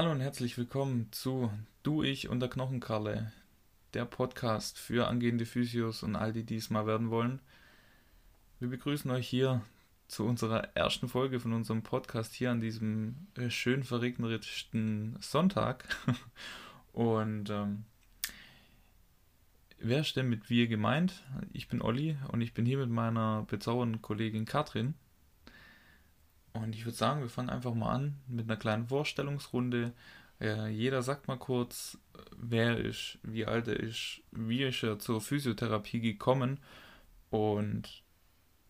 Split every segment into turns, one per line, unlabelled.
Hallo und herzlich willkommen zu Du, Ich und der Knochenkarle, der Podcast für angehende Physios und all die, die es mal werden wollen. Wir begrüßen euch hier zu unserer ersten Folge von unserem Podcast hier an diesem äh, schön verregnerten Sonntag. Und ähm, wer ist denn mit wir gemeint? Ich bin Olli und ich bin hier mit meiner bezaubernden Kollegin Katrin. Und ich würde sagen, wir fangen einfach mal an mit einer kleinen Vorstellungsrunde. Äh, jeder sagt mal kurz, wer er ist, wie alt er ist, wie ist er zur Physiotherapie gekommen und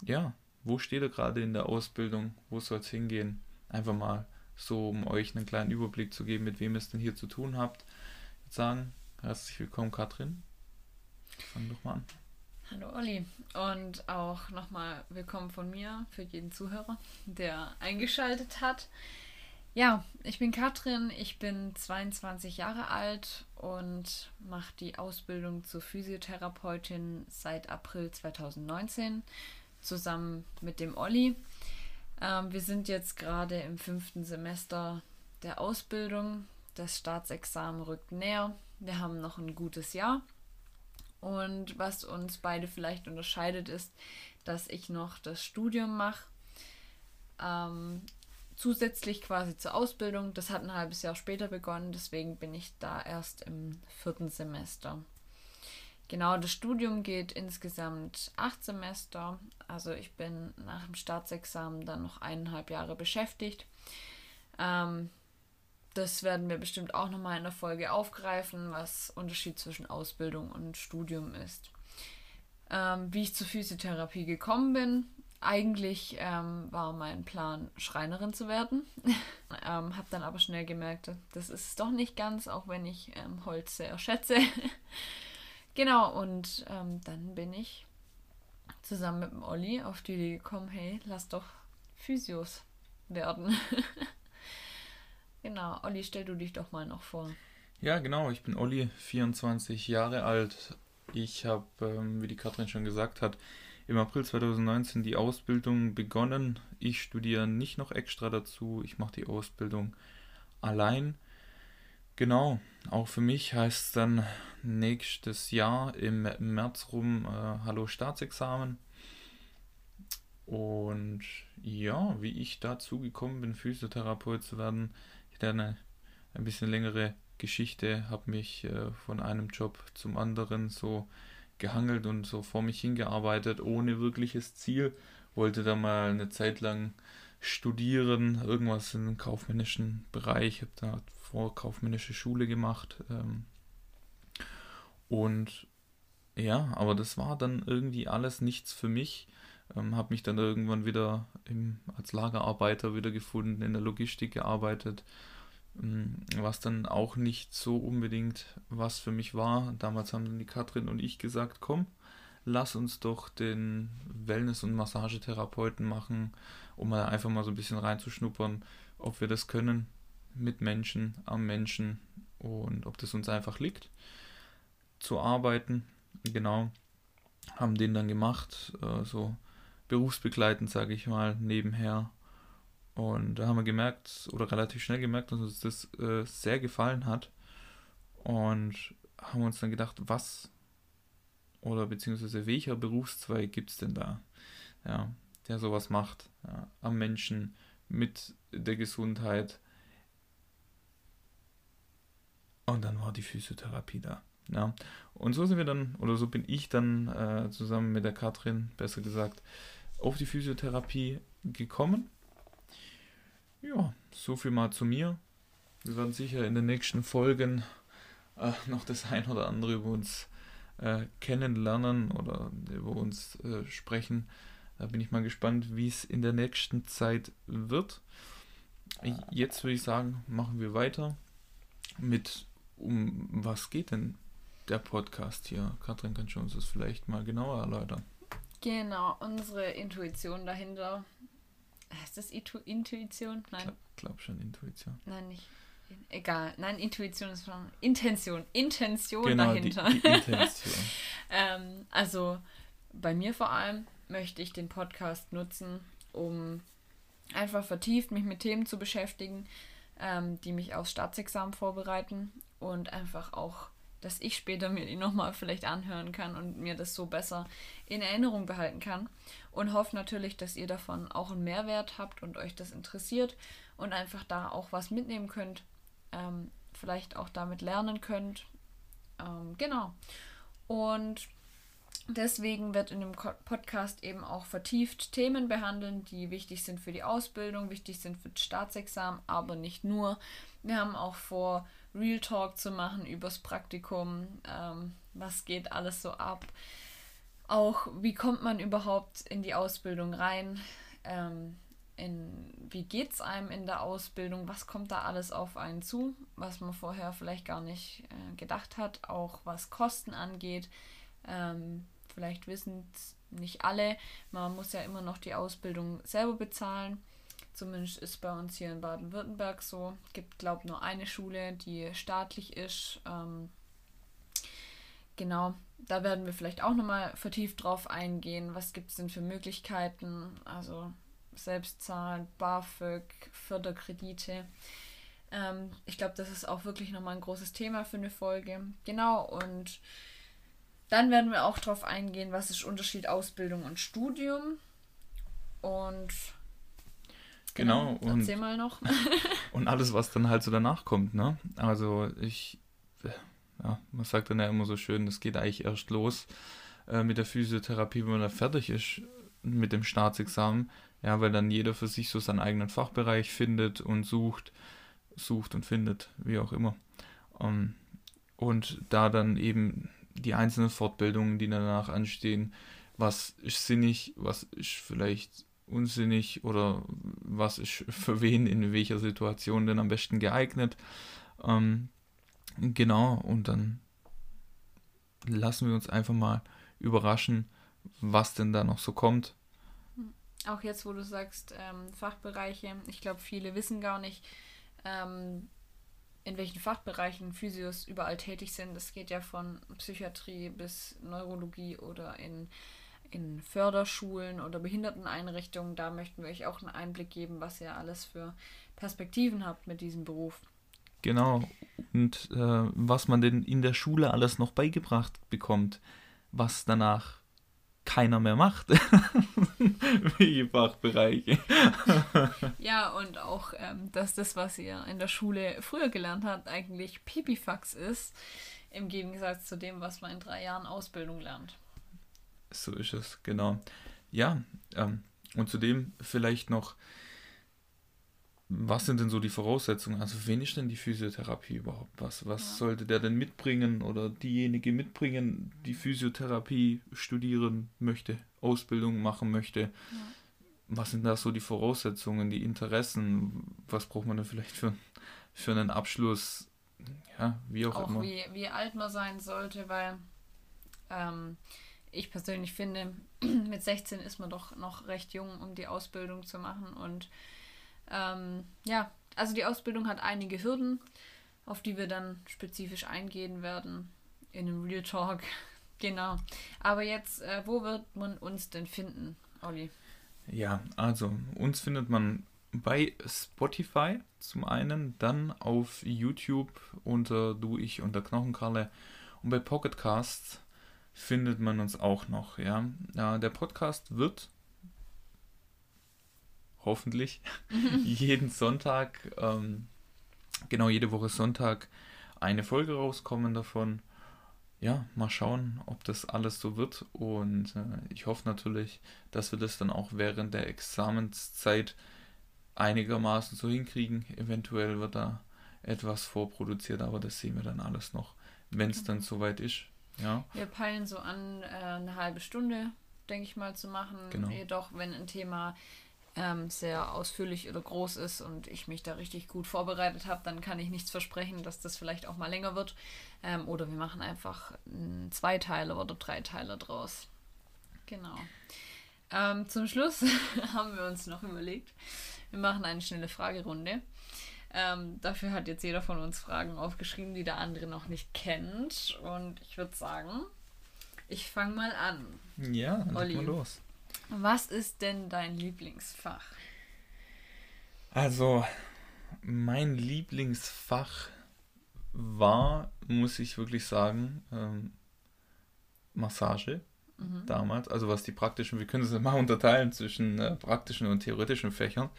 ja, wo steht er gerade in der Ausbildung, wo soll es hingehen? Einfach mal so, um euch einen kleinen Überblick zu geben, mit wem es denn hier zu tun habt. Ich würde sagen, herzlich willkommen, Katrin. Fang doch mal an.
Hallo Olli und auch nochmal willkommen von mir für jeden Zuhörer, der eingeschaltet hat. Ja, ich bin Katrin, ich bin 22 Jahre alt und mache die Ausbildung zur Physiotherapeutin seit April 2019 zusammen mit dem Olli. Ähm, wir sind jetzt gerade im fünften Semester der Ausbildung. Das Staatsexamen rückt näher. Wir haben noch ein gutes Jahr. Und was uns beide vielleicht unterscheidet, ist, dass ich noch das Studium mache. Ähm, zusätzlich quasi zur Ausbildung. Das hat ein halbes Jahr später begonnen, deswegen bin ich da erst im vierten Semester. Genau, das Studium geht insgesamt acht Semester. Also ich bin nach dem Staatsexamen dann noch eineinhalb Jahre beschäftigt. Ähm, das werden wir bestimmt auch nochmal in der Folge aufgreifen, was Unterschied zwischen Ausbildung und Studium ist. Ähm, wie ich zur Physiotherapie gekommen bin, eigentlich ähm, war mein Plan, Schreinerin zu werden. ähm, habe dann aber schnell gemerkt, das ist es doch nicht ganz, auch wenn ich ähm, Holz sehr schätze. genau, und ähm, dann bin ich zusammen mit dem Olli auf die Idee gekommen, hey, lass doch Physios werden. Genau, Olli, stell du dich doch mal noch vor.
Ja, genau, ich bin Olli, 24 Jahre alt. Ich habe, ähm, wie die Katrin schon gesagt hat, im April 2019 die Ausbildung begonnen. Ich studiere nicht noch extra dazu, ich mache die Ausbildung allein. Genau, auch für mich heißt es dann nächstes Jahr im März rum äh, Hallo Staatsexamen. Und ja, wie ich dazu gekommen bin, Physiotherapeut zu werden, eine ein bisschen längere Geschichte, habe mich äh, von einem Job zum anderen so gehangelt und so vor mich hingearbeitet, ohne wirkliches Ziel. Wollte da mal eine Zeit lang studieren, irgendwas im kaufmännischen Bereich, habe da vor kaufmännische Schule gemacht. Ähm, und ja, aber das war dann irgendwie alles nichts für mich. Ähm, habe mich dann irgendwann wieder im, als Lagerarbeiter wieder gefunden, in der Logistik gearbeitet, ähm, was dann auch nicht so unbedingt was für mich war. Damals haben dann die Katrin und ich gesagt, komm, lass uns doch den Wellness- und Massagetherapeuten machen, um mal einfach mal so ein bisschen reinzuschnuppern, ob wir das können mit Menschen, am Menschen und ob das uns einfach liegt zu arbeiten. Genau, haben den dann gemacht, äh, so berufsbegleitend, sage ich mal, nebenher und da haben wir gemerkt, oder relativ schnell gemerkt, dass uns das äh, sehr gefallen hat. Und haben uns dann gedacht, was oder beziehungsweise welcher Berufszweig gibt es denn da, ja, der sowas macht, ja, am Menschen, mit der Gesundheit. Und dann war die Physiotherapie da. Ja. Und so sind wir dann, oder so bin ich dann äh, zusammen mit der Katrin, besser gesagt, auf die Physiotherapie gekommen ja, so viel mal zu mir. Wir werden sicher in den nächsten Folgen äh, noch das ein oder andere über uns äh, kennenlernen oder über uns äh, sprechen. Da bin ich mal gespannt, wie es in der nächsten Zeit wird. Jetzt würde ich sagen, machen wir weiter mit, um was geht denn der Podcast hier? Katrin, kannst du uns das vielleicht mal genauer erläutern?
Genau, unsere Intuition dahinter Heißt das Intuition? Nein.
Glaub, glaub schon Intuition.
Nein, nicht. Egal. Nein, Intuition ist schon Intention. Intention genau, dahinter. Die, die Intention. ähm, also bei mir vor allem möchte ich den Podcast nutzen, um einfach vertieft mich mit Themen zu beschäftigen, ähm, die mich aufs Staatsexamen vorbereiten und einfach auch, dass ich später mir die nochmal vielleicht anhören kann und mir das so besser in Erinnerung behalten kann. Und hoffe natürlich, dass ihr davon auch einen Mehrwert habt und euch das interessiert und einfach da auch was mitnehmen könnt. Ähm, vielleicht auch damit lernen könnt. Ähm, genau. Und deswegen wird in dem Podcast eben auch vertieft Themen behandeln, die wichtig sind für die Ausbildung, wichtig sind für das Staatsexamen, aber nicht nur. Wir haben auch vor, Real Talk zu machen übers Praktikum. Ähm, was geht alles so ab? Auch wie kommt man überhaupt in die Ausbildung rein? Ähm, in, wie geht es einem in der Ausbildung? Was kommt da alles auf einen zu, was man vorher vielleicht gar nicht äh, gedacht hat? Auch was Kosten angeht. Ähm, vielleicht wissen nicht alle. Man muss ja immer noch die Ausbildung selber bezahlen. Zumindest ist bei uns hier in Baden-Württemberg so. Es gibt, glaube ich, nur eine Schule, die staatlich ist. Ähm, genau, da werden wir vielleicht auch nochmal vertieft drauf eingehen. Was gibt es denn für Möglichkeiten? Also Selbstzahlen, BAföG, Förderkredite. Ähm, ich glaube, das ist auch wirklich nochmal ein großes Thema für eine Folge. Genau, und dann werden wir auch darauf eingehen, was ist Unterschied Ausbildung und Studium. Und
Genau, genau und, erzähl mal noch. und alles, was dann halt so danach kommt, ne? Also ich, ja, man sagt dann ja immer so schön, es geht eigentlich erst los äh, mit der Physiotherapie, wenn man da fertig ist mit dem Staatsexamen. Ja, weil dann jeder für sich so seinen eigenen Fachbereich findet und sucht, sucht und findet, wie auch immer. Um, ähm, und da dann eben die einzelnen Fortbildungen, die danach anstehen, was ist sinnig, was ist vielleicht unsinnig oder was ist für wen in welcher Situation denn am besten geeignet. Ähm, genau, und dann lassen wir uns einfach mal überraschen, was denn da noch so kommt.
Auch jetzt, wo du sagst, ähm, Fachbereiche, ich glaube, viele wissen gar nicht, ähm, in welchen Fachbereichen Physios überall tätig sind. Es geht ja von Psychiatrie bis Neurologie oder in in Förderschulen oder Behinderteneinrichtungen. Da möchten wir euch auch einen Einblick geben, was ihr alles für Perspektiven habt mit diesem Beruf.
Genau. Und äh, was man denn in der Schule alles noch beigebracht bekommt, was danach keiner mehr macht. Welche Fachbereiche.
ja, und auch, ähm, dass das, was ihr in der Schule früher gelernt habt, eigentlich Pipifax ist, im Gegensatz zu dem, was man in drei Jahren Ausbildung lernt.
So ist es, genau. Ja, ähm, und zudem vielleicht noch, was sind denn so die Voraussetzungen? Also, wen ist denn die Physiotherapie überhaupt? Was, was ja. sollte der denn mitbringen oder diejenige mitbringen, die Physiotherapie studieren möchte, Ausbildung machen möchte? Ja. Was sind da so die Voraussetzungen, die Interessen? Was braucht man denn vielleicht für, für einen Abschluss? Ja,
wie auch, auch immer. Wie, wie alt man sein sollte, weil ähm, ich persönlich finde, mit 16 ist man doch noch recht jung, um die Ausbildung zu machen. Und ähm, ja, also die Ausbildung hat einige Hürden, auf die wir dann spezifisch eingehen werden in einem Real Talk. genau. Aber jetzt, äh, wo wird man uns denn finden, Olli?
Ja, also uns findet man bei Spotify zum einen, dann auf YouTube unter Du, Ich und der Knochenkarle und bei Pocketcasts findet man uns auch noch. Ja, ja der Podcast wird hoffentlich jeden Sonntag, ähm, genau jede Woche Sonntag, eine Folge rauskommen davon. Ja, mal schauen, ob das alles so wird. Und äh, ich hoffe natürlich, dass wir das dann auch während der Examenszeit einigermaßen so hinkriegen. Eventuell wird da etwas vorproduziert, aber das sehen wir dann alles noch, wenn es dann soweit ist. Ja.
Wir peilen so an, äh, eine halbe Stunde, denke ich mal, zu machen. Genau. Jedoch, wenn ein Thema ähm, sehr ausführlich oder groß ist und ich mich da richtig gut vorbereitet habe, dann kann ich nichts versprechen, dass das vielleicht auch mal länger wird. Ähm, oder wir machen einfach zwei Teile oder drei Teile draus. Genau. Ähm, zum Schluss haben wir uns noch überlegt, wir machen eine schnelle Fragerunde. Ähm, dafür hat jetzt jeder von uns Fragen aufgeschrieben, die der andere noch nicht kennt. Und ich würde sagen, ich fange mal an. Ja, dann Olli, mal los. Was ist denn dein Lieblingsfach?
Also, mein Lieblingsfach war, muss ich wirklich sagen, ähm, Massage mhm. damals. Also was die praktischen, wir können es mal unterteilen zwischen äh, praktischen und theoretischen Fächern.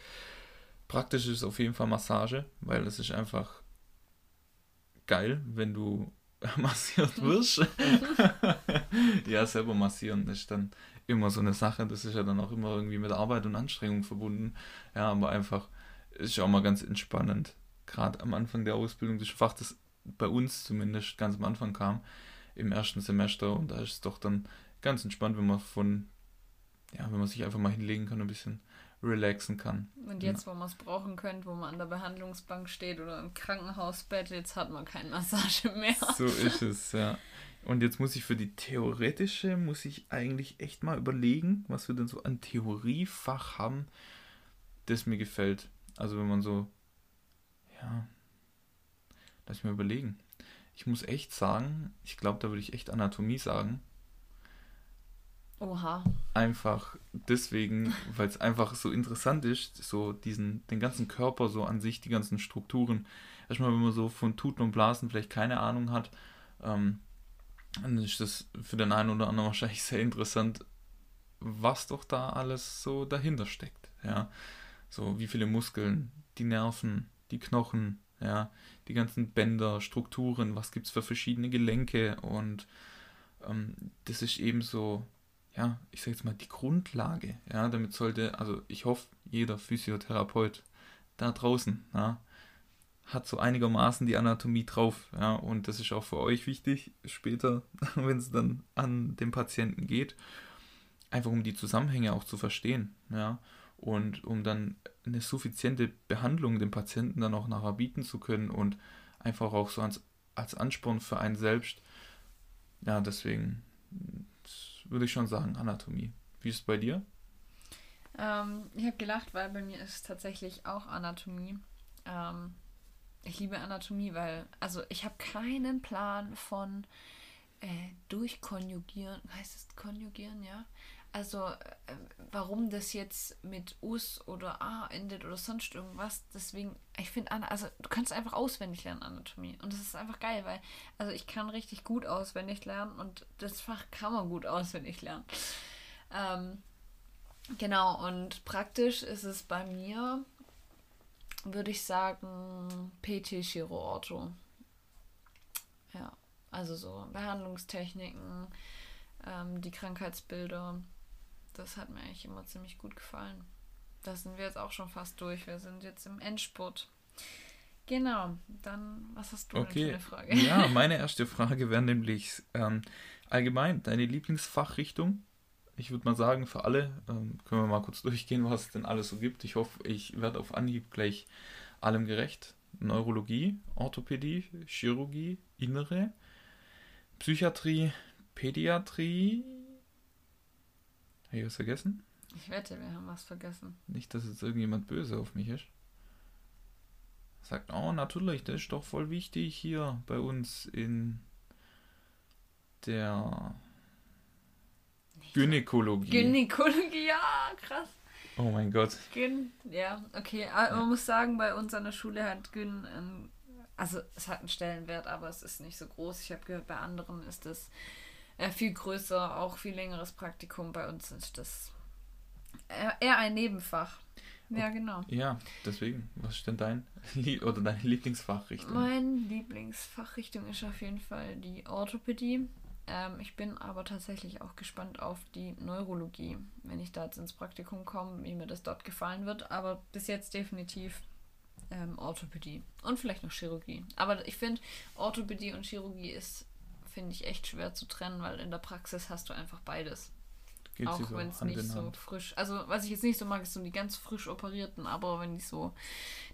Praktisch ist auf jeden Fall Massage, weil es ist einfach geil, wenn du massiert wirst. ja, selber massieren ist dann immer so eine Sache. Das ist ja dann auch immer irgendwie mit Arbeit und Anstrengung verbunden. Ja, aber einfach ist auch mal ganz entspannend. Gerade am Anfang der Ausbildung das Fach, das bei uns zumindest ganz am Anfang kam, im ersten Semester. Und da ist es doch dann ganz entspannt, wenn man von, ja, wenn man sich einfach mal hinlegen kann, ein bisschen relaxen kann.
Und jetzt, wo man es brauchen könnte, wo man an der Behandlungsbank steht oder im Krankenhausbett, jetzt hat man keine Massage mehr.
So ist es, ja. Und jetzt muss ich für die theoretische, muss ich eigentlich echt mal überlegen, was wir denn so an Theoriefach haben, das mir gefällt. Also wenn man so, ja, lass mich mal überlegen. Ich muss echt sagen, ich glaube, da würde ich echt Anatomie sagen. Oha. Einfach deswegen, weil es einfach so interessant ist, so diesen, den ganzen Körper so an sich, die ganzen Strukturen. Erstmal, wenn man so von Tuten und Blasen vielleicht keine Ahnung hat, ähm, dann ist das für den einen oder anderen wahrscheinlich sehr interessant, was doch da alles so dahinter steckt. Ja, so wie viele Muskeln, die Nerven, die Knochen, ja, die ganzen Bänder, Strukturen, was gibt es für verschiedene Gelenke und ähm, das ist eben so ja, ich sage jetzt mal, die Grundlage. Ja, damit sollte, also ich hoffe, jeder Physiotherapeut da draußen ja, hat so einigermaßen die Anatomie drauf. Ja, und das ist auch für euch wichtig, später, wenn es dann an den Patienten geht, einfach um die Zusammenhänge auch zu verstehen. Ja, und um dann eine suffiziente Behandlung dem Patienten dann auch nachher bieten zu können und einfach auch so als, als Ansporn für einen selbst. Ja, deswegen würde ich schon sagen, Anatomie. Wie ist es bei dir?
Ähm, ich habe gelacht, weil bei mir ist tatsächlich auch Anatomie. Ähm, ich liebe Anatomie, weil, also ich habe keinen Plan von äh, durchkonjugieren. Heißt es konjugieren, ja? Also, äh, warum das jetzt mit us oder a endet oder sonst irgendwas. Deswegen, ich finde, also du kannst einfach auswendig lernen Anatomie. Und das ist einfach geil, weil, also ich kann richtig gut auswendig lernen und das Fach kann man gut auswendig lernen. Ähm, genau, und praktisch ist es bei mir, würde ich sagen, PT Chiro Ortho. Ja, also so Behandlungstechniken, ähm, die Krankheitsbilder das hat mir eigentlich immer ziemlich gut gefallen. Da sind wir jetzt auch schon fast durch. Wir sind jetzt im Endspurt. Genau, dann, was hast du okay. denn für eine
Frage? Ja, meine erste Frage wäre nämlich ähm, allgemein deine Lieblingsfachrichtung. Ich würde mal sagen, für alle, ähm, können wir mal kurz durchgehen, was es denn alles so gibt. Ich hoffe, ich werde auf Anhieb gleich allem gerecht. Neurologie, Orthopädie, Chirurgie, Innere, Psychiatrie, Pädiatrie, habe ich was vergessen?
Ich wette, wir haben was vergessen.
Nicht, dass jetzt irgendjemand böse auf mich ist. Sagt, oh, natürlich, das ist doch voll wichtig hier bei uns in der Gynäkologie.
Gynäkologie, ja, krass.
Oh mein Gott.
Gyn, ja, okay. Aber ja. man muss sagen, bei uns an der Schule hat Gyn, also es hat einen Stellenwert, aber es ist nicht so groß. Ich habe gehört, bei anderen ist es äh, viel größer, auch viel längeres Praktikum. Bei uns ist das eher ein Nebenfach. Ja, genau.
Ja, deswegen. Was ist denn dein oder deine Lieblingsfachrichtung?
Meine Lieblingsfachrichtung ist auf jeden Fall die Orthopädie. Ähm, ich bin aber tatsächlich auch gespannt auf die Neurologie, wenn ich da jetzt ins Praktikum komme, wie mir das dort gefallen wird. Aber bis jetzt definitiv ähm, Orthopädie und vielleicht noch Chirurgie. Aber ich finde, Orthopädie und Chirurgie ist finde ich echt schwer zu trennen, weil in der Praxis hast du einfach beides. Geht auch wenn es nicht so frisch. Also, was ich jetzt nicht so mag, ist so die ganz frisch operierten, aber wenn die so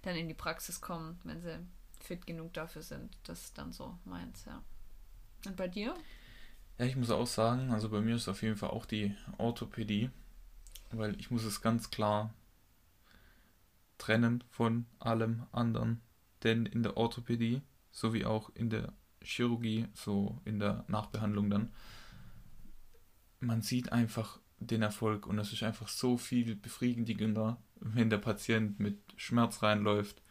dann in die Praxis kommen, wenn sie fit genug dafür sind, das ist dann so meins, ja. Und bei dir?
Ja, ich muss auch sagen, also bei mir ist auf jeden Fall auch die Orthopädie, weil ich muss es ganz klar trennen von allem anderen, denn in der Orthopädie sowie auch in der Chirurgie, so in der Nachbehandlung dann, man sieht einfach den Erfolg und es ist einfach so viel befriedigender, wenn der Patient mit Schmerz reinläuft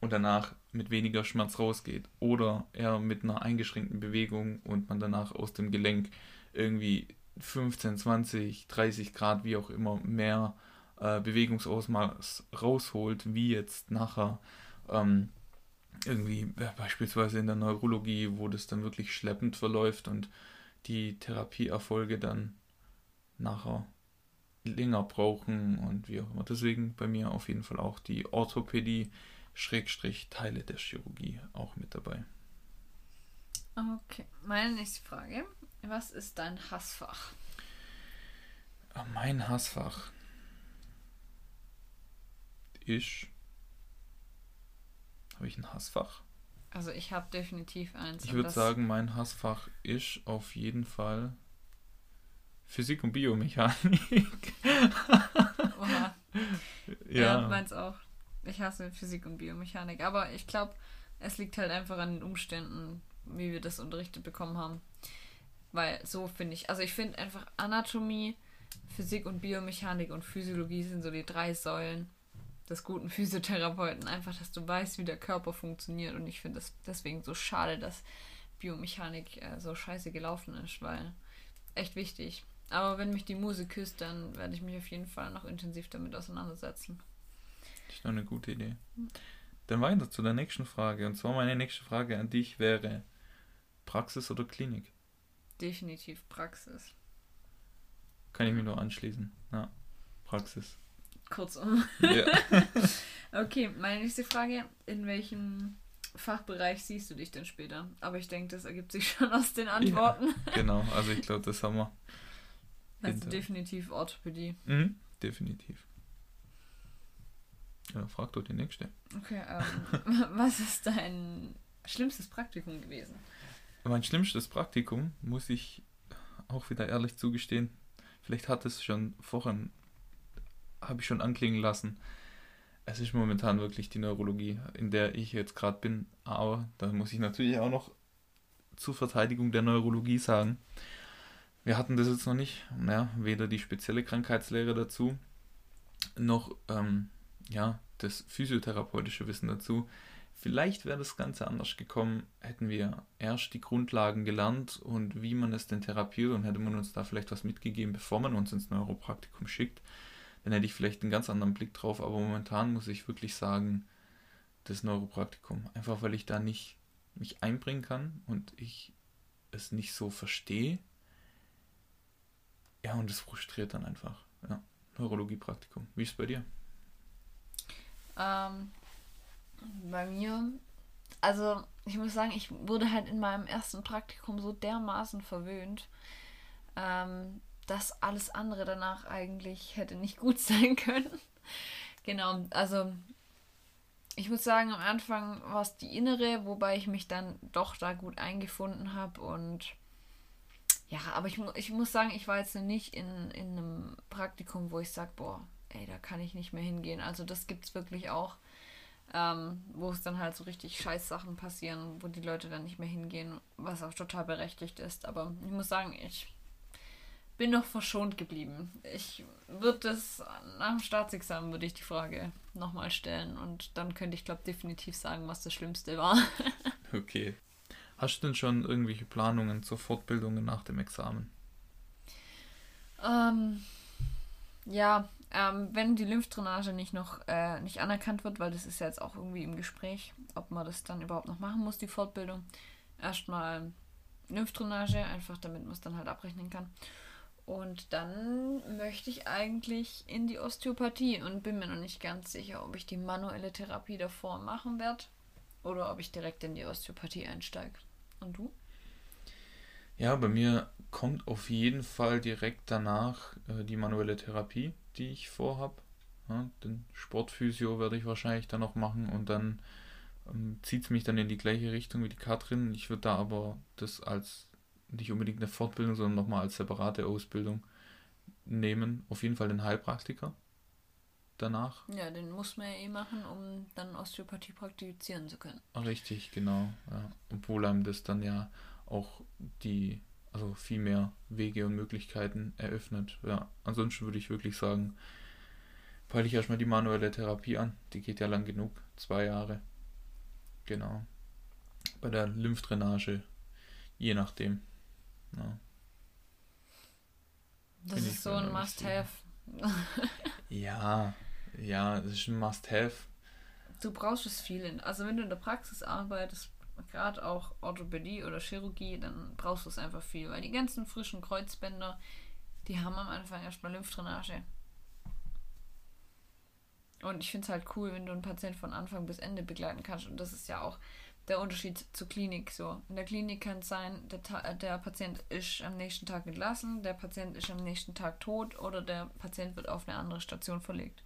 und danach mit weniger Schmerz rausgeht oder eher mit einer eingeschränkten Bewegung und man danach aus dem Gelenk irgendwie 15, 20, 30 Grad, wie auch immer, mehr äh, Bewegungsausmaß rausholt, wie jetzt nachher ähm, irgendwie beispielsweise in der Neurologie, wo das dann wirklich schleppend verläuft und die Therapieerfolge dann nachher länger brauchen und wie auch immer. Deswegen bei mir auf jeden Fall auch die Orthopädie, Schrägstrich Teile der Chirurgie auch mit dabei.
Okay, meine nächste Frage. Was ist dein Hassfach?
Ah, mein Hassfach ist. Habe ich ein Hassfach?
Also ich habe definitiv eins.
Ich würde sagen, mein Hassfach ist auf jeden Fall Physik und Biomechanik.
Oha. Ja, ja meins auch. Ich hasse Physik und Biomechanik. Aber ich glaube, es liegt halt einfach an den Umständen, wie wir das unterrichtet bekommen haben. Weil so finde ich, also ich finde einfach Anatomie, Physik und Biomechanik und Physiologie sind so die drei Säulen des guten Physiotherapeuten. Einfach, dass du weißt, wie der Körper funktioniert. Und ich finde es deswegen so schade, dass Biomechanik äh, so scheiße gelaufen ist, weil echt wichtig. Aber wenn mich die Musik küsst, dann werde ich mich auf jeden Fall noch intensiv damit auseinandersetzen.
Das ist doch eine gute Idee. Dann weiter zu der nächsten Frage. Und zwar meine nächste Frage an dich wäre: Praxis oder Klinik?
Definitiv Praxis.
Kann ich mich nur anschließen. Ja, Praxis.
Kurzum. Ja. okay, meine nächste Frage: In welchem Fachbereich siehst du dich denn später? Aber ich denke, das ergibt sich schon aus den Antworten.
Ja, genau, also ich glaube, das haben wir.
Also hinter. definitiv Orthopädie.
Mhm, definitiv. Ja, frag doch die nächste.
Okay, ähm, was ist dein schlimmstes Praktikum gewesen?
Mein schlimmstes Praktikum, muss ich auch wieder ehrlich zugestehen, vielleicht hat es schon vorhin, habe ich schon anklingen lassen. Es ist momentan wirklich die Neurologie, in der ich jetzt gerade bin, aber da muss ich natürlich auch noch zur Verteidigung der Neurologie sagen, wir hatten das jetzt noch nicht, ja, weder die spezielle Krankheitslehre dazu, noch ähm, ja, das physiotherapeutische Wissen dazu. Vielleicht wäre das Ganze anders gekommen, hätten wir erst die Grundlagen gelernt und wie man es denn therapiert und hätte man uns da vielleicht was mitgegeben, bevor man uns ins Neuropraktikum schickt, dann hätte ich vielleicht einen ganz anderen Blick drauf. Aber momentan muss ich wirklich sagen, das Neuropraktikum. Einfach weil ich da nicht mich einbringen kann und ich es nicht so verstehe, ja, und es frustriert dann einfach. Ja, Neurologie-Praktikum. Wie ist es bei dir?
Ähm, bei mir, also ich muss sagen, ich wurde halt in meinem ersten Praktikum so dermaßen verwöhnt, ähm, dass alles andere danach eigentlich hätte nicht gut sein können. genau, also ich muss sagen, am Anfang war es die innere, wobei ich mich dann doch da gut eingefunden habe und ja, aber ich, ich muss sagen, ich war jetzt nicht in, in einem Praktikum, wo ich sage, boah, ey, da kann ich nicht mehr hingehen. Also das gibt es wirklich auch, ähm, wo es dann halt so richtig scheiß Sachen passieren, wo die Leute dann nicht mehr hingehen, was auch total berechtigt ist. Aber ich muss sagen, ich bin noch verschont geblieben. Ich würde das nach dem Staatsexamen würde ich die Frage nochmal stellen und dann könnte ich glaube definitiv sagen, was das Schlimmste war.
okay. Hast du denn schon irgendwelche Planungen zur Fortbildung nach dem Examen?
Ähm, ja, ähm, wenn die Lymphdrainage nicht noch äh, nicht anerkannt wird, weil das ist ja jetzt auch irgendwie im Gespräch, ob man das dann überhaupt noch machen muss, die Fortbildung. Erstmal Lymphdrainage, einfach damit man es dann halt abrechnen kann. Und dann möchte ich eigentlich in die Osteopathie und bin mir noch nicht ganz sicher, ob ich die manuelle Therapie davor machen werde oder ob ich direkt in die Osteopathie einsteige. Und du?
Ja, bei mir kommt auf jeden Fall direkt danach äh, die manuelle Therapie, die ich vorhab. Ja, den Sportphysio werde ich wahrscheinlich dann noch machen und dann ähm, zieht es mich dann in die gleiche Richtung wie die Katrin. Ich würde da aber das als nicht unbedingt eine Fortbildung, sondern nochmal als separate Ausbildung nehmen. Auf jeden Fall den Heilpraktiker danach.
Ja, den muss man ja eh machen, um dann Osteopathie praktizieren zu können.
Richtig, genau. Ja. Obwohl einem das dann ja auch die, also viel mehr Wege und Möglichkeiten eröffnet. Ja, ansonsten würde ich wirklich sagen, peile ich erstmal die manuelle Therapie an. Die geht ja lang genug, zwei Jahre. genau. Bei der Lymphdrainage, je nachdem. Ja.
Das Find ist so ein Must-Have.
ja, ja, das ist ein Must-Have.
Du brauchst es viel. Also wenn du in der Praxis arbeitest, gerade auch Orthopädie oder Chirurgie, dann brauchst du es einfach viel. Weil die ganzen frischen Kreuzbänder, die haben am Anfang erstmal Lymphdrainage. Und ich finde es halt cool, wenn du einen Patienten von Anfang bis Ende begleiten kannst. Und das ist ja auch der Unterschied zur Klinik. So, in der Klinik kann es sein, der, äh, der Patient ist am nächsten Tag entlassen, der Patient ist am nächsten Tag tot oder der Patient wird auf eine andere Station verlegt.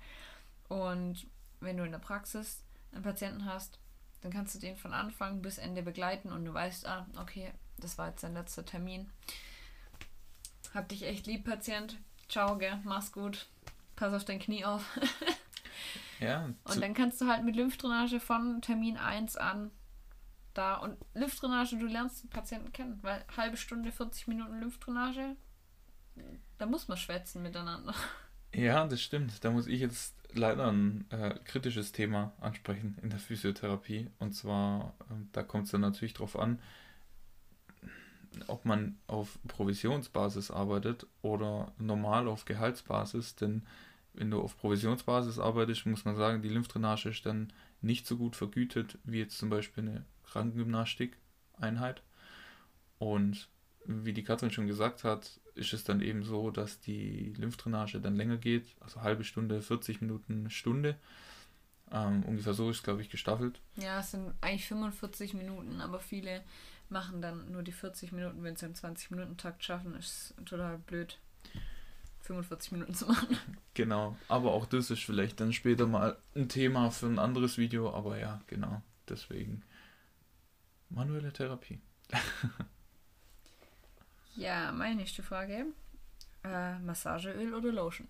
Und wenn du in der Praxis einen Patienten hast, dann kannst du den von Anfang bis Ende begleiten und du weißt, ah, okay, das war jetzt dein letzter Termin. Hab dich echt lieb, Patient. Ciao, gell, mach's gut. Pass auf dein Knie auf. ja. Und dann kannst du halt mit Lymphdrainage von Termin 1 an da. Und Lymphdrainage, du lernst den Patienten kennen, weil halbe Stunde, 40 Minuten Lymphdrainage, da muss man schwätzen miteinander.
Ja, das stimmt. Da muss ich jetzt leider ein äh, kritisches Thema ansprechen in der Physiotherapie. Und zwar, äh, da kommt es dann natürlich darauf an, ob man auf Provisionsbasis arbeitet oder normal auf Gehaltsbasis. Denn wenn du auf Provisionsbasis arbeitest, muss man sagen, die Lymphdrainage ist dann nicht so gut vergütet wie jetzt zum Beispiel eine Krankengymnastik-Einheit. Und wie die Katrin schon gesagt hat, ist es dann eben so, dass die Lymphdrainage dann länger geht, also halbe Stunde, 40 Minuten, Stunde. Ähm, ungefähr so ist, glaube ich, gestaffelt.
Ja, es sind eigentlich 45 Minuten, aber viele machen dann nur die 40 Minuten, wenn sie im 20-Minuten-Takt schaffen, ist total blöd. 45 Minuten zu machen.
Genau, aber auch das ist vielleicht dann später mal ein Thema für ein anderes Video, aber ja, genau, deswegen manuelle Therapie.
ja, meine nächste Frage. Äh, Massageöl oder Lotion?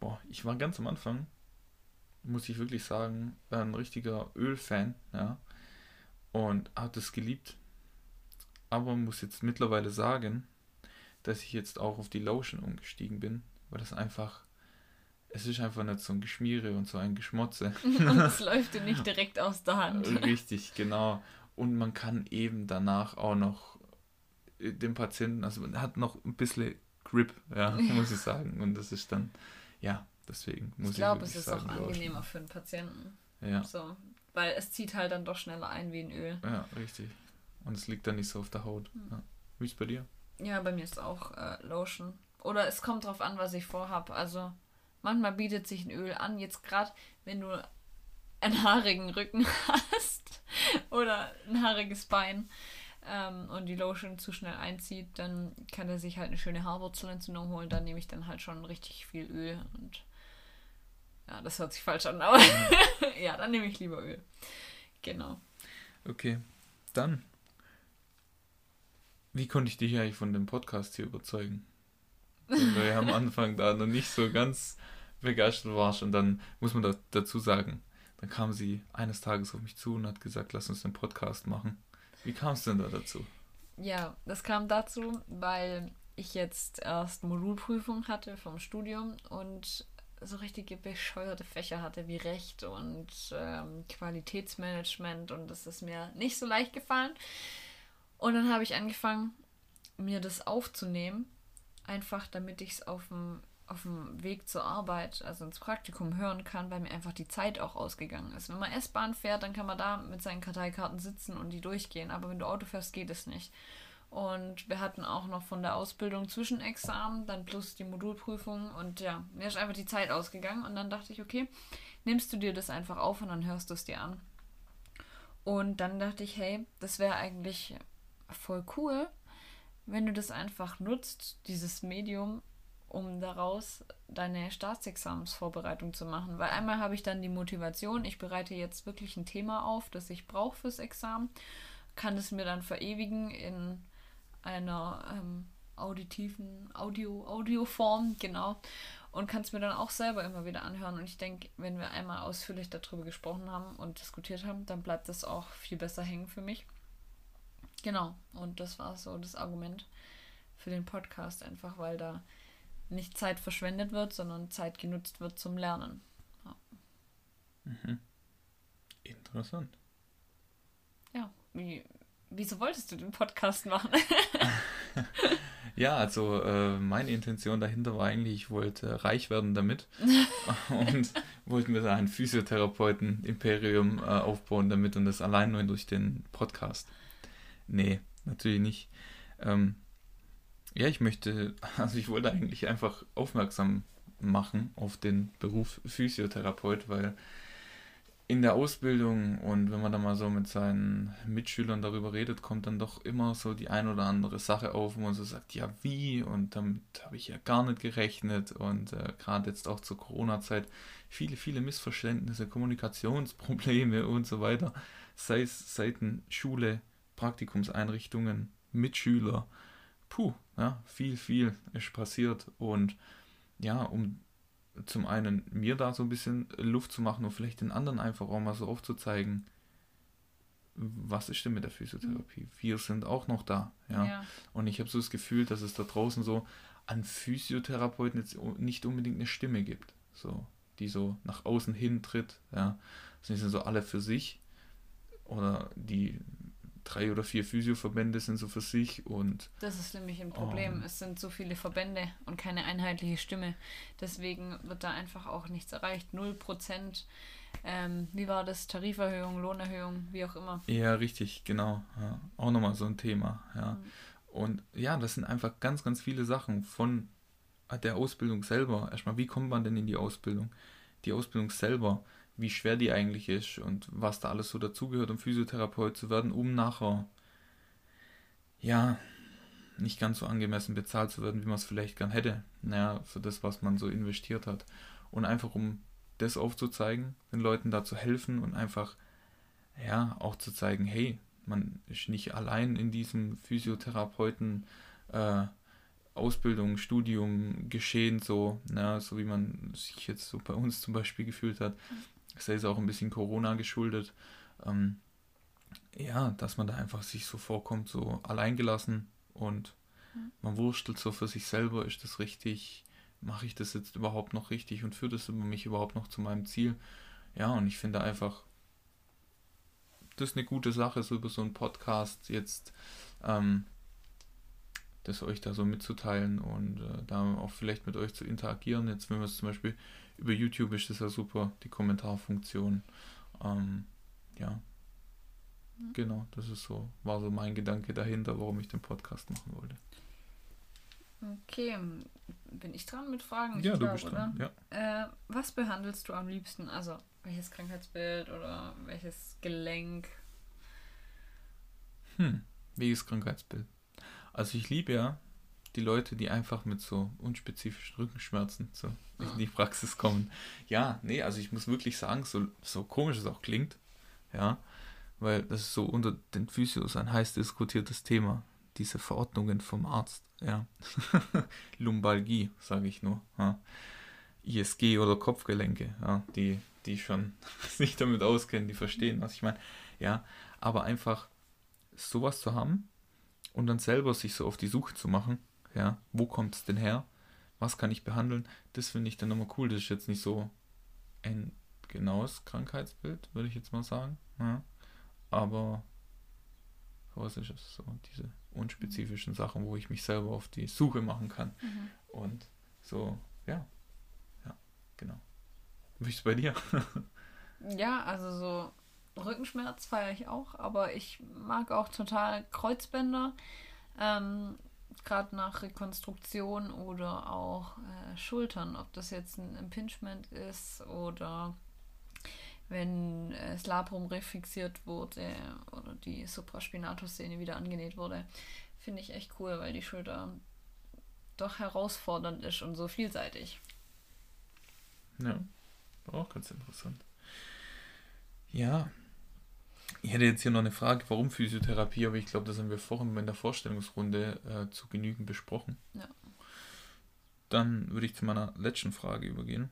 Boah, ich war ganz am Anfang, muss ich wirklich sagen, ein richtiger Ölfan, ja. Und habe das geliebt. Aber muss jetzt mittlerweile sagen, dass ich jetzt auch auf die Lotion umgestiegen bin, weil das einfach, es ist einfach nicht so ein Geschmiere und so ein Geschmotze.
und es läuft dir nicht direkt aus der Hand.
Richtig, genau. Und man kann eben danach auch noch äh, dem Patienten, also man hat noch ein bisschen Grip, ja, muss ich sagen. Und das ist dann, ja, deswegen muss ich, ich
sagen. Ich glaube, es ist auch angenehmer für den Patienten. Ja. So, weil es zieht halt dann doch schneller ein wie ein Öl.
Ja, richtig. Und es liegt dann nicht so auf der Haut. Hm. Ja. Wie ist es bei dir?
Ja, bei mir ist auch äh, Lotion. Oder es kommt drauf an, was ich vorhab. Also manchmal bietet sich ein Öl an. Jetzt gerade, wenn du einen haarigen Rücken hast oder ein haariges Bein ähm, und die Lotion zu schnell einzieht, dann kann er sich halt eine schöne Haarwurzelentzündung holen. Dann nehme ich dann halt schon richtig viel Öl und ja, das hört sich falsch an, aber ja, dann nehme ich lieber Öl. Genau.
Okay, dann wie konnte ich dich eigentlich von dem Podcast hier überzeugen? Du ja am Anfang da noch nicht so ganz begeistert warst und dann muss man da, dazu sagen, dann kam sie eines Tages auf mich zu und hat gesagt, lass uns den Podcast machen. Wie kam es denn da dazu?
Ja, das kam dazu, weil ich jetzt erst Modulprüfung hatte vom Studium und so richtige bescheuerte Fächer hatte wie Recht und ähm, Qualitätsmanagement und das ist mir nicht so leicht gefallen. Und dann habe ich angefangen, mir das aufzunehmen, einfach damit ich es auf dem, auf dem Weg zur Arbeit, also ins Praktikum hören kann, weil mir einfach die Zeit auch ausgegangen ist. Wenn man S-Bahn fährt, dann kann man da mit seinen Karteikarten sitzen und die durchgehen, aber wenn du Auto fährst, geht es nicht. Und wir hatten auch noch von der Ausbildung Zwischenexamen, dann plus die Modulprüfung und ja, mir ist einfach die Zeit ausgegangen und dann dachte ich, okay, nimmst du dir das einfach auf und dann hörst du es dir an. Und dann dachte ich, hey, das wäre eigentlich voll cool, wenn du das einfach nutzt, dieses Medium, um daraus deine Staatsexamensvorbereitung zu machen. Weil einmal habe ich dann die Motivation, ich bereite jetzt wirklich ein Thema auf, das ich brauche fürs Examen, kann es mir dann verewigen in einer ähm, auditiven Audio, Audioform, genau. Und kann es mir dann auch selber immer wieder anhören. Und ich denke, wenn wir einmal ausführlich darüber gesprochen haben und diskutiert haben, dann bleibt das auch viel besser hängen für mich. Genau, und das war so das Argument für den Podcast, einfach weil da nicht Zeit verschwendet wird, sondern Zeit genutzt wird zum Lernen. Ja.
Mhm. Interessant.
wie, wieso wolltest du den Podcast machen?
ja, also äh, meine Intention dahinter war eigentlich, ich wollte reich werden damit und wollte mir da ein Physiotherapeuten-Imperium äh, aufbauen damit und das allein nur durch den Podcast. Nee, natürlich nicht. Ähm, ja, ich möchte, also ich wollte eigentlich einfach aufmerksam machen auf den Beruf Physiotherapeut, weil in der Ausbildung und wenn man da mal so mit seinen Mitschülern darüber redet, kommt dann doch immer so die ein oder andere Sache auf, wo man so sagt, ja wie? Und damit habe ich ja gar nicht gerechnet. Und äh, gerade jetzt auch zur Corona-Zeit viele, viele Missverständnisse, Kommunikationsprobleme und so weiter, sei es Seiten Schule, Praktikumseinrichtungen, Mitschüler, puh, ja, viel, viel ist passiert und ja, um zum einen mir da so ein bisschen Luft zu machen und vielleicht den anderen einfach auch mal so aufzuzeigen, was ist denn mit der Physiotherapie? Mhm. Wir sind auch noch da, ja. ja. Und ich habe so das Gefühl, dass es da draußen so an Physiotherapeuten jetzt nicht unbedingt eine Stimme gibt, so, die so nach außen hin tritt, ja. Das sind so alle für sich oder die drei oder vier Physioverbände sind so für sich und.
Das ist nämlich ein Problem. Um, es sind so viele Verbände und keine einheitliche Stimme. Deswegen wird da einfach auch nichts erreicht. Null Prozent. Ähm, wie war das? Tariferhöhung, Lohnerhöhung, wie auch immer.
Ja, richtig, genau. Ja. Auch nochmal so ein Thema, ja. Mhm. Und ja, das sind einfach ganz, ganz viele Sachen von der Ausbildung selber. Erstmal, wie kommt man denn in die Ausbildung? Die Ausbildung selber wie schwer die eigentlich ist und was da alles so dazugehört, um Physiotherapeut zu werden, um nachher, ja, nicht ganz so angemessen bezahlt zu werden, wie man es vielleicht gern hätte. Naja, für das, was man so investiert hat. Und einfach um das aufzuzeigen, den Leuten da zu helfen und einfach, ja, auch zu zeigen, hey, man ist nicht allein in diesem Physiotherapeuten äh, Ausbildung, Studium geschehen, so, na, so wie man sich jetzt so bei uns zum Beispiel gefühlt hat. Das ist auch ein bisschen Corona geschuldet. Ähm, ja, dass man da einfach sich so vorkommt, so alleingelassen und mhm. man wurstelt so für sich selber, ist das richtig, mache ich das jetzt überhaupt noch richtig und führt das mich überhaupt noch zu meinem Ziel? Ja, und ich finde einfach, das ist eine gute Sache, so über so einen Podcast jetzt ähm, das euch da so mitzuteilen und äh, da auch vielleicht mit euch zu interagieren. Jetzt, wenn wir es zum Beispiel über YouTube ist das ja super, die Kommentarfunktion. Ähm, ja. Mhm. Genau, das ist so, war so mein Gedanke dahinter, warum ich den Podcast machen wollte.
Okay, bin ich dran mit Fragen? Ich ja, glaub, du bist dran. Ja. Äh, was behandelst du am liebsten? Also, welches Krankheitsbild oder welches Gelenk?
Hm, welches Krankheitsbild? Also, ich liebe ja die Leute, die einfach mit so unspezifischen Rückenschmerzen so in die Praxis kommen. Ja, nee, also ich muss wirklich sagen, so, so komisch es auch klingt, ja, weil das ist so unter den Physios ein heiß diskutiertes Thema, diese Verordnungen vom Arzt, ja. Lumbalgie, sage ich nur, ja. ISG oder Kopfgelenke, ja, die, die schon sich damit auskennen, die verstehen, was ich meine, ja, aber einfach sowas zu haben und dann selber sich so auf die Suche zu machen, ja, wo kommt es denn her? Was kann ich behandeln? Das finde ich dann nochmal cool. Das ist jetzt nicht so ein genaues Krankheitsbild, würde ich jetzt mal sagen. Ja. Aber was ist es? So diese unspezifischen Sachen, wo ich mich selber auf die Suche machen kann. Mhm. Und so, ja. Ja, genau. Wie ist es bei dir?
ja, also so Rückenschmerz feiere ich auch, aber ich mag auch total Kreuzbänder. Ähm, gerade nach Rekonstruktion oder auch äh, Schultern, ob das jetzt ein Impingement ist oder wenn äh, das Labrum refixiert wurde oder die Supraspinatus-Szene wieder angenäht wurde, finde ich echt cool, weil die Schulter doch herausfordernd ist und so vielseitig.
Ja, auch ganz interessant. Ja, ich hätte jetzt hier noch eine Frage, warum Physiotherapie, aber ich glaube, das haben wir vorhin in der Vorstellungsrunde äh, zu genügend besprochen. Ja. Dann würde ich zu meiner letzten Frage übergehen.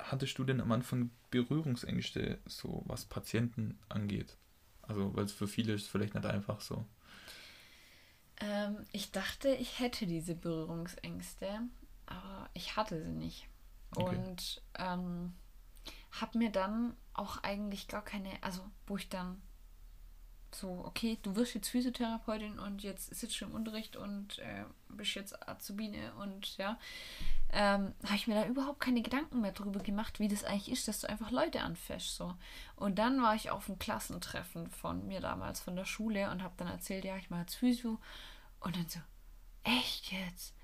Hattest du denn am Anfang Berührungsängste, so was Patienten angeht? Also, weil es für viele ist vielleicht nicht einfach so.
Ähm, ich dachte, ich hätte diese Berührungsängste, aber ich hatte sie nicht. Okay. Und ähm, habe mir dann auch eigentlich gar keine, also wo ich dann so, okay, du wirst jetzt Physiotherapeutin und jetzt sitzt du im Unterricht und äh, bist jetzt Azubine und ja, ähm, habe ich mir da überhaupt keine Gedanken mehr drüber gemacht, wie das eigentlich ist, dass du einfach Leute anfäschst. So. Und dann war ich auf einem Klassentreffen von mir damals von der Schule und habe dann erzählt, ja, ich mache jetzt Physio. Und dann so, echt jetzt?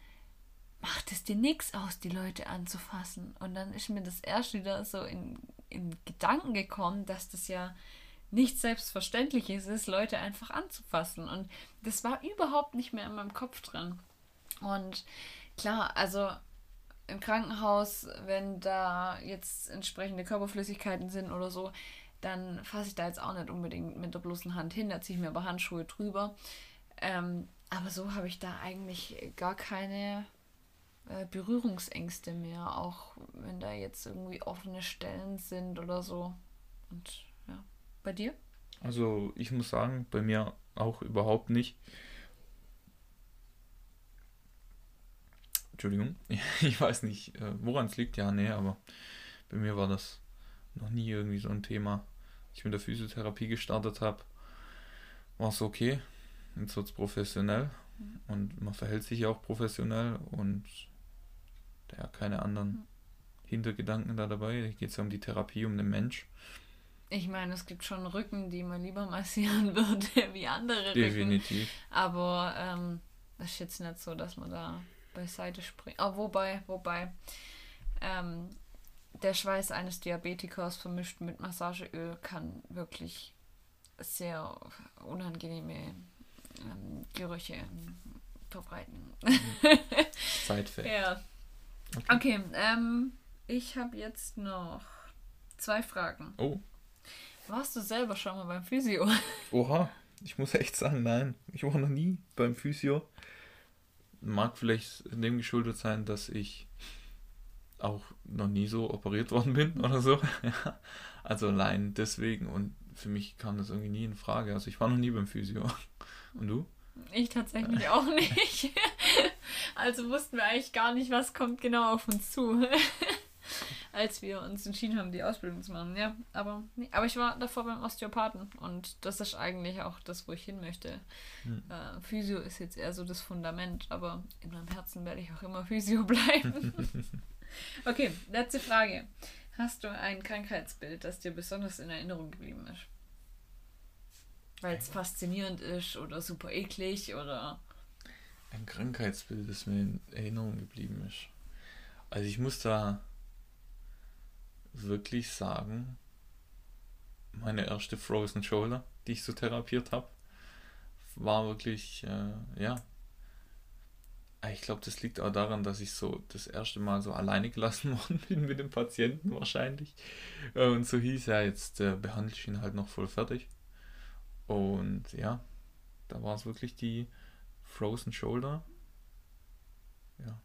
Macht es dir nichts aus, die Leute anzufassen? Und dann ist mir das erst wieder so in, in Gedanken gekommen, dass das ja nichts Selbstverständliches ist, Leute einfach anzufassen. Und das war überhaupt nicht mehr in meinem Kopf drin. Und klar, also im Krankenhaus, wenn da jetzt entsprechende Körperflüssigkeiten sind oder so, dann fasse ich da jetzt auch nicht unbedingt mit der bloßen Hand hin, da ziehe ich mir aber Handschuhe drüber. Ähm, aber so habe ich da eigentlich gar keine äh, Berührungsängste mehr, auch wenn da jetzt irgendwie offene Stellen sind oder so. Und ja, bei dir?
Also ich muss sagen, bei mir auch überhaupt nicht. Entschuldigung, ich weiß nicht, äh, woran es liegt, ja, nee, aber bei mir war das noch nie irgendwie so ein Thema. Als ich mit der Physiotherapie gestartet habe, war es okay. Jetzt wird es professionell mhm. und man verhält sich ja auch professionell und da keine anderen mhm. Hintergedanken da dabei. Da geht es ja um die Therapie, um den Mensch.
Ich meine, es gibt schon Rücken, die man lieber massieren würde wie andere Definitiv. Rücken. Aber ähm, das ist jetzt nicht so, dass man da beiseite springen. Oh, wobei, wobei, ähm, der Schweiß eines Diabetikers vermischt mit Massageöl kann wirklich sehr unangenehme ähm, Gerüche verbreiten. Zeitfeld. ja. Okay, okay ähm, ich habe jetzt noch zwei Fragen. Oh. Warst du selber schon mal beim Physio?
Oha, ich muss echt sagen, nein. Ich war noch nie beim Physio mag vielleicht dem geschuldet sein, dass ich auch noch nie so operiert worden bin oder so. also allein deswegen und für mich kam das irgendwie nie in Frage. Also ich war noch nie beim Physio. Und du?
Ich tatsächlich auch nicht. Also wussten wir eigentlich gar nicht, was kommt genau auf uns zu als wir uns entschieden haben, die Ausbildung zu machen. Ja, aber, nee, aber ich war davor beim Osteopathen und das ist eigentlich auch das, wo ich hin möchte. Hm. Äh, Physio ist jetzt eher so das Fundament, aber in meinem Herzen werde ich auch immer Physio bleiben. okay, letzte Frage. Hast du ein Krankheitsbild, das dir besonders in Erinnerung geblieben ist? Weil es faszinierend ist oder super eklig oder.
Ein Krankheitsbild, das mir in Erinnerung geblieben ist. Also ich muss da wirklich sagen, meine erste Frozen Shoulder, die ich so therapiert habe, war wirklich, äh, ja. Ich glaube, das liegt auch daran, dass ich so das erste Mal so alleine gelassen worden bin mit dem Patienten wahrscheinlich. Äh, und so hieß er, jetzt äh, behandle ich ihn halt noch voll fertig. Und ja, da war es wirklich die Frozen Shoulder. Ja,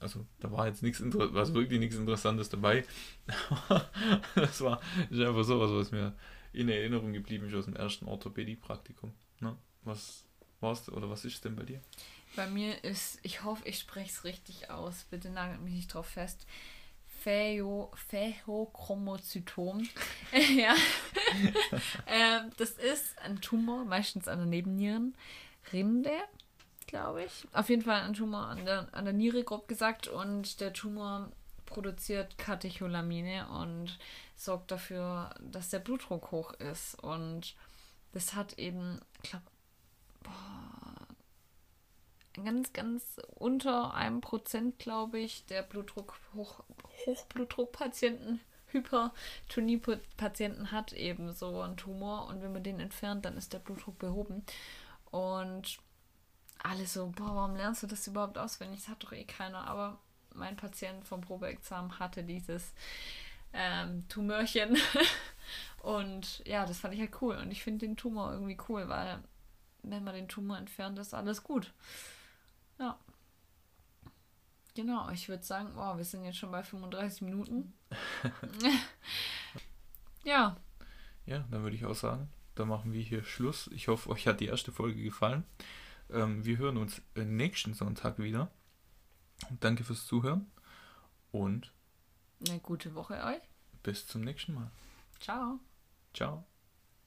also da war jetzt nichts was wirklich nichts Interessantes dabei. das war ist einfach sowas, was mir in Erinnerung geblieben ist aus dem ersten Orthopädie-Praktikum. Ne? Was warst oder was ist denn bei dir?
Bei mir ist, ich hoffe, ich spreche es richtig aus, bitte nagelt mich nicht drauf fest. Phaeochromozytom. ja. ähm, das ist ein Tumor, meistens an der Nebennierenrinde glaube ich. Auf jeden Fall ein Tumor an der, an der Niere, grob gesagt. Und der Tumor produziert Katecholamine und sorgt dafür, dass der Blutdruck hoch ist. Und das hat eben, ich glaube, ganz, ganz unter einem Prozent, glaube ich, der Blutdruck, Hoch, Hochblutdruckpatienten, Hypertonie-Patienten hat eben so einen Tumor und wenn man den entfernt, dann ist der Blutdruck behoben. Und alle so, boah, warum lernst du das überhaupt auswendig? Das hat doch eh keiner. Aber mein Patient vom Probeexamen hatte dieses ähm, Tumörchen. und ja, das fand ich halt cool. Und ich finde den Tumor irgendwie cool, weil wenn man den Tumor entfernt, ist alles gut. Ja. Genau, ich würde sagen, oh, wir sind jetzt schon bei 35 Minuten.
ja. Ja, dann würde ich auch sagen, dann machen wir hier Schluss. Ich hoffe, euch hat die erste Folge gefallen. Ähm, wir hören uns nächsten Sonntag wieder. Danke fürs Zuhören und
eine gute Woche euch.
Bis zum nächsten Mal.
Ciao.
Ciao.